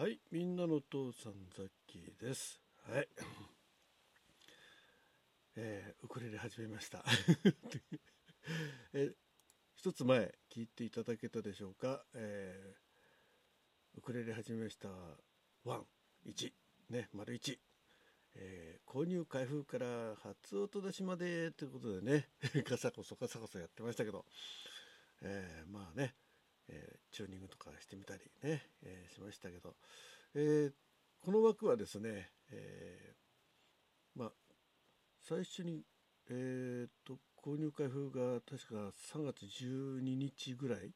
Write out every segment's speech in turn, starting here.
はい、みんなのお父さんザッキーです。はい。えーウクレレ始めました。えー一つ前聞いていただけたでしょうか。えーウクレレ始めました。ワン、1、ね、丸1。えー購入開封から初音出しまでということでね、ガサコソガサコソやってましたけど、えーまあね、えーチューニングとかしてみたりね、えーしましたけど、えーこの枠はですね、えまあ最初に、えーと購入開封が確か3月12日ぐらい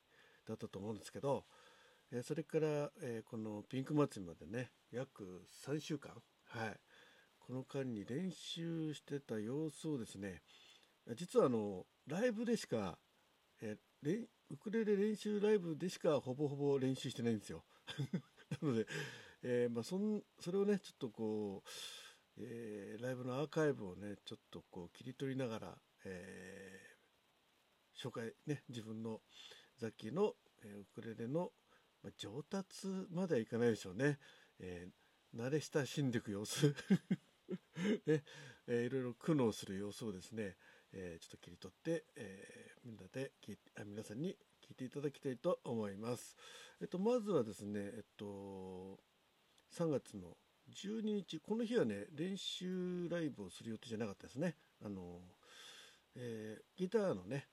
だったと思うんですけど、えそれから、えこのピンク祭りまでね約3週間はいこの間に練習してた様子をですね実はあのライブでしか、えーウクレレ練習ライブでしかほぼほぼ練習してないんですよ。なので、えーまあ、そんそれをねちょっとこう、えーライブのアーカイブをねちょっとこう切り取りながら、えー紹介ね自分のザッキーの、えウクレレの、まあ、上達まではいかないでしょうね、え慣れ親しんでいく様子。ねえーいろいろ苦悩する様子をですね、えーちょっと切り取って、えーみんなで聞いあ皆さんに聞いていただきたいと思います。えっと、まずはですね、えっと、3月の12日この日はね練習ライブをする予定じゃなかったですねあの、えーギターのね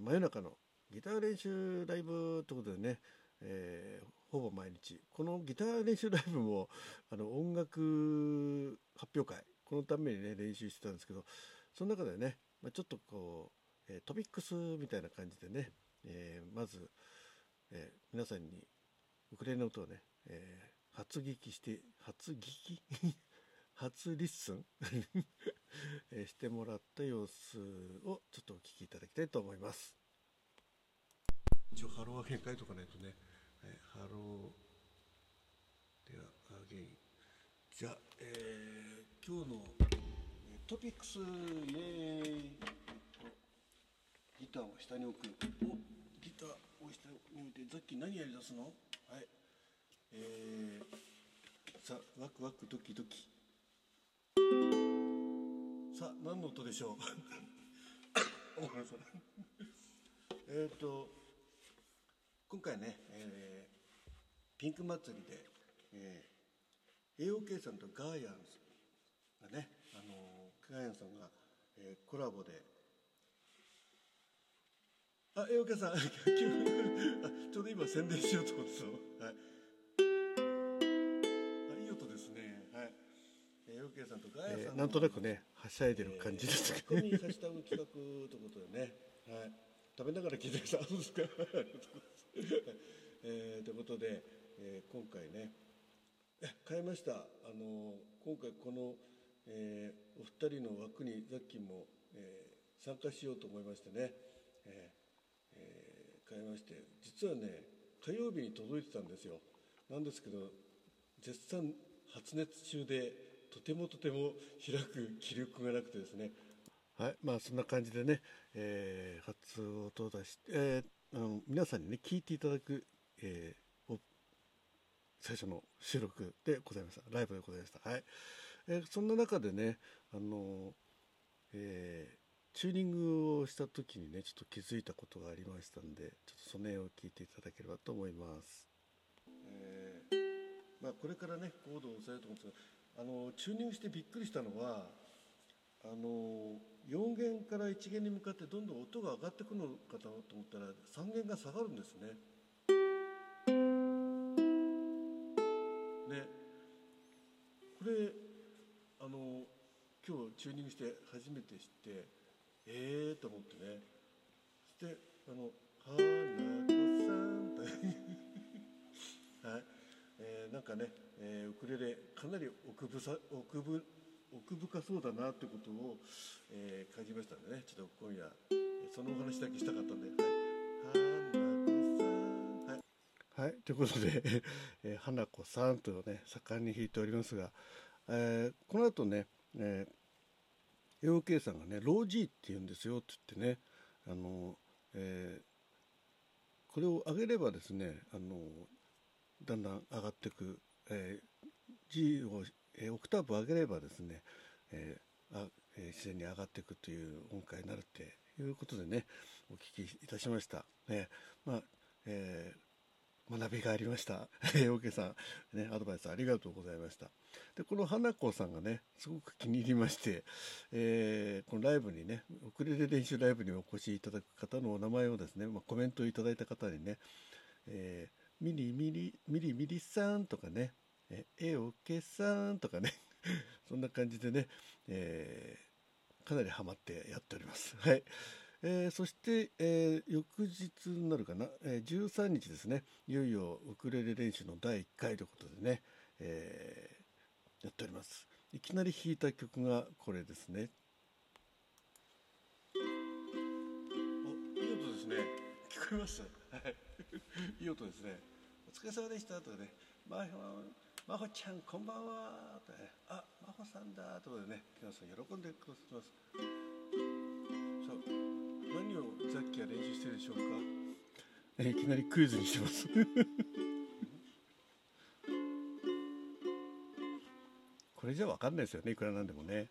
真夜中のギター練習ライブということでね、えーほぼ毎日このギター練習ライブもあの音楽発表会このためにね練習してたんですけどその中でね、まあ、ちょっとこう、えートピックスみたいな感じでね、えーまず、えー皆さんにウクレレの音をね、えー初聞きして初聞き？初 listen、えーしてもらった様子をちょっとお聞きいただきたいと思います。一応ハローは変換とかないとね、えーハローでは again じゃあ、えートピックスイエーイ。ギターを下に置く。おギターを下に置いてザッキー何やりだすの？はい。えー、さあワクワクドキドキ。さあ何の音でしょう？ごめんなさえっと今回ね、えーピンク祭りで、えー、AOK さんとガーヤンさんがね、あのーガーヤンさんが、えーコラボであ、えおかさん、あちょうど今宣伝しようと思ってたの。はい。あ、いい音ですね。はい。えー、おけさんとガヤさん、なんとなくね、はしゃいでる感じですけど、ね。ハッシュタグ企画ということでね。はい。食べながら聞いてください。そうですか。えーということで、えー今回ね、え変えました。あの今回この、えーお二人の枠にザッキーも、えー参加しようと思いましてね、えーえー変えまして実はね火曜日に届いてたんですよ。なんですけど絶賛発熱中でとてもとても開く気力がなくてですね。はいまあそんな感じでね、えー初音を出して、えーあの皆さんにね聞いていただく、えーお最初の収録でございました。ライブでございました。はい、えーそんな中でねあのえーチューニングをした時にねちょっと気づいたことがありましたんでちょっとその辺を聞いていただければと思います、えーまあ、これからねコードを押さえると思うんですがあのチューニングしてびっくりしたのはあの4弦から1弦に向かってどんどん音が上がってくるのかと思ったら3弦が下がるんですね。ね。これ今日チューニングして初めて知ってええー、と思ってね。そしてあの「花子さん」とはい、えーなんかね、えーウクレレかなり奥ぶさ奥ぶ奥深そうだなってことを、えー感じましたんでね。ちょっと今夜そのお話だけしたかったんで「はい、花子さん」はい。はい、ということで、えー花子さんとね、盛んに弾いておりますが、えーこの後ね、えー、AOK さんがね、ロー G って言うんですよって言ってね、あの、えーこれを上げればですね、あの、だんだん上がっていくえー、G を、えー、オクターブ上げればですね、えーあえー、自然に上がっていくという音階になるっていうことでねお聞きいたしました。ねまあえー、学びがありました。おけさん、ね、アドバイスありがとうございました。で、この花子さんがね、すごく気に入りまして、えー、このライブにね、ウクレレ練習ライブにお越しいただく方のお名前をですね、まあ、コメントをいただいた方にね、えー、ミリミリ、ミリミリさんとかね、ええおけさんとかね そんな感じでね、えー、かなりハマってやっております。はい。えー、そして、えー、翌日になるかな、えー、13日ですね、いよいよウクレレ練習の第1回ということでね、えー、やっております。いきなり弾いた曲がこれですね。お、いい音ですね。聞こえます？いい音ですね。お疲れ様でしたとかね、まあ、まほちゃんこんばんはとね、あ、まほさんだということでね、皆さん喜んでくださいます。をザッキーは練習してるでしょうか？えいきなりクイズにしてます。これじゃわかんないですよね、いくらなんでもね。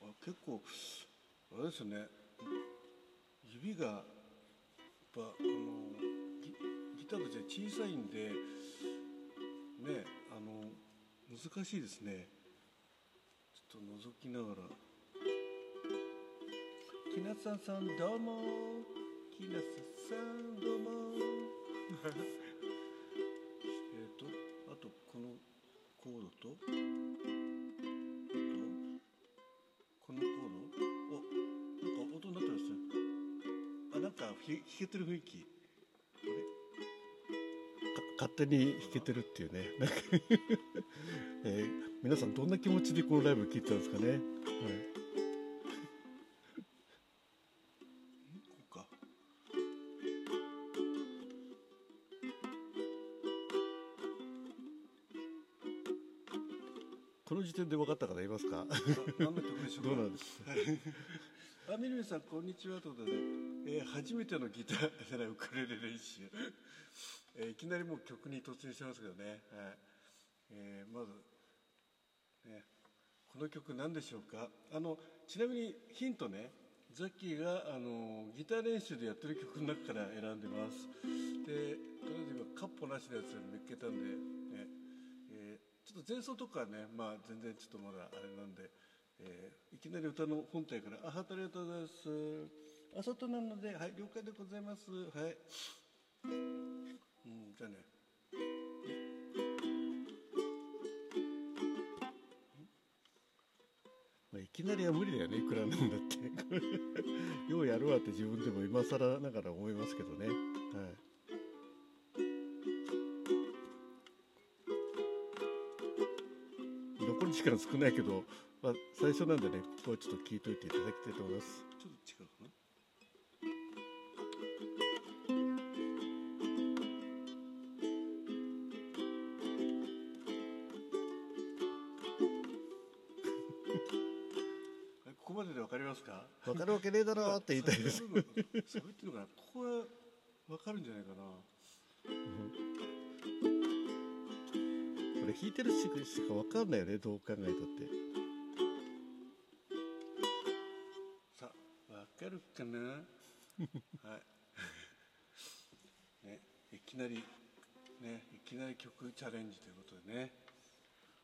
あ結構あれですよね。指がやっぱあのギギターとして小さいんで。ねあの難しいですねちょっと覗きながらきなささんどうも。きなささんどうも。えっとあとこのコードと？このコード？おなんか音になってますあなんか弾けてる雰囲気。勝手に弾けてるっていうね。なんか えー、皆さんどんな気持ちでこのライブ聴いてたんですかね、はい、この時点で分かった方いますか？何の曲でしょうどうなんです、はい、あみるみさんこんにちはということで、えー、初めてのギターじゃないウクレレ練習。えー、いきなりもう曲に突入してますけどね、はい。えー、まず、ね、この曲何でしょうか？あのちなみにヒントねザッキーがあのギター練習でやってる曲の中から選んでます。でとりあえず今カッポなしのやつを見つけたんで、ょっと前奏とかね、まあ、全然ちょっとまだあれなんで、えー、いきなり歌の本体から「あはありがとうございます」「あ外なのではい了解でございます」はい。うんじゃあね。まあ、いきなりは無理だよねいくらなんだって。ようやるわって自分でも今更ながら思いますけどね。はい。残り時間少ないけど、まあ、最初なんでねここはちょっと聞いといていただきたいと思います。ちょっと違う かな分か？るわけねえだろって言いたいです。喋ってるのかなここは分かるんじゃないかな、これ弾いてるしか分かんないよねどう考えたって。さあ分かるかな？はい。ねいきなりねいきなり曲チャレンジということでね。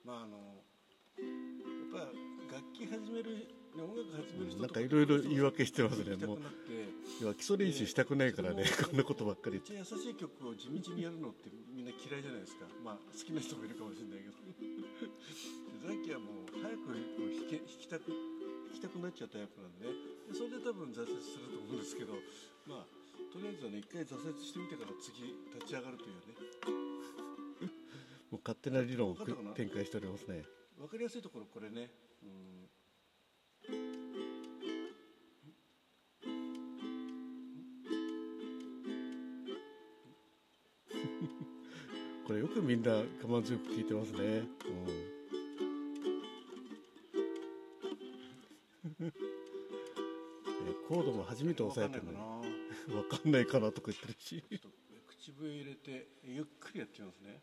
まああのやっぱ楽器始める音楽始める人なんかいろいろ言い訳してますね。もう要は基礎練習したくないからねこんなことばっかり優しい曲を地道にやるのってみんな嫌いじゃないですか。まあ好きな人もいるかもしれないけど。ザッキーはもう早く弾け弾きたく弾きたくなっちゃうタイプなんでね。でそれで多分挫折すると思うんですけど。まあとりあえずはね一回挫折してみてから次立ち上がるというね。もう勝手な理論を展開しておりますね分かりやすいところこれね。うん。これよくみんな我慢強く聞いてますね、うん、コードも初めて押さえてるのに。分かんないかな。とか言ってるし。口笛入れてゆっくりやってみますね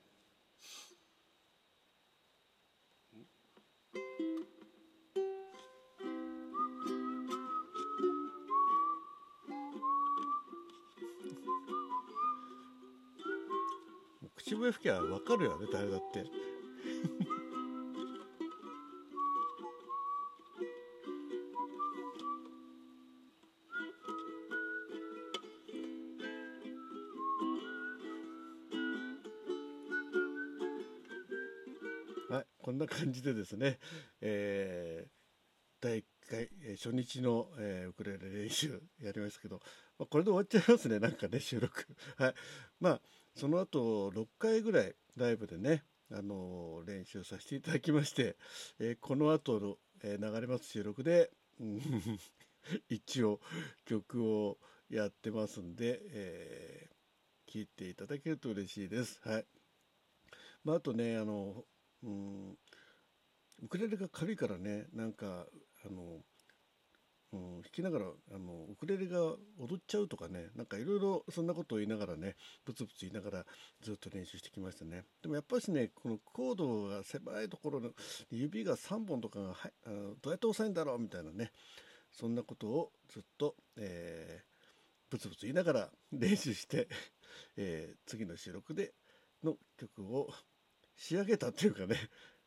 口笛吹きゃ分かるよね誰だって。はいこんな感じでですね、えー第1回、えー初日の、えーウクレレ練習やりましたけど、まあ、これで終わっちゃいますね なんかね収録。はい。まあその後6回ぐらいライブでねあの練習させていただきまして、えーこの後の、えー流れます収録で、うん 一応曲をやってますんで、えー聞いていただけると嬉しいです。はい。まああとねあのうんウクレレが軽いからねなんかあの、うん、弾きながらあのウクレレが踊っちゃうとかねなんかいろいろそんなことを言いながらねブツブツ言いながらずっと練習してきましたね。でもやっぱしねこのコードが狭いところの指が3本とかがはあどうやって押さえるんだろうみたいなねそんなことをずっと、えーブツブツ言いながら練習して、えー次の収録での曲を仕上げたっていうかね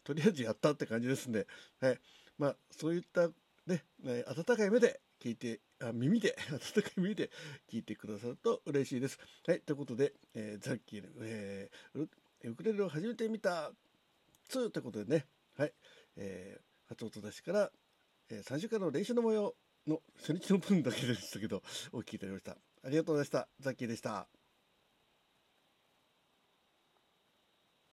とりあえずやったって感じですんで、はい、まあそういったね、えー温かい目で聞いてあ耳で 温かい耳で聞いてくださると嬉しいです。はいということで、えーザッキーの、えーウクレレを始めてみた2ということでね、はいえー初音出しから、えー3週間の練習の模様の初日の分だけでしたけどお聞きいただきました。ありがとうございました。ザッキーでした。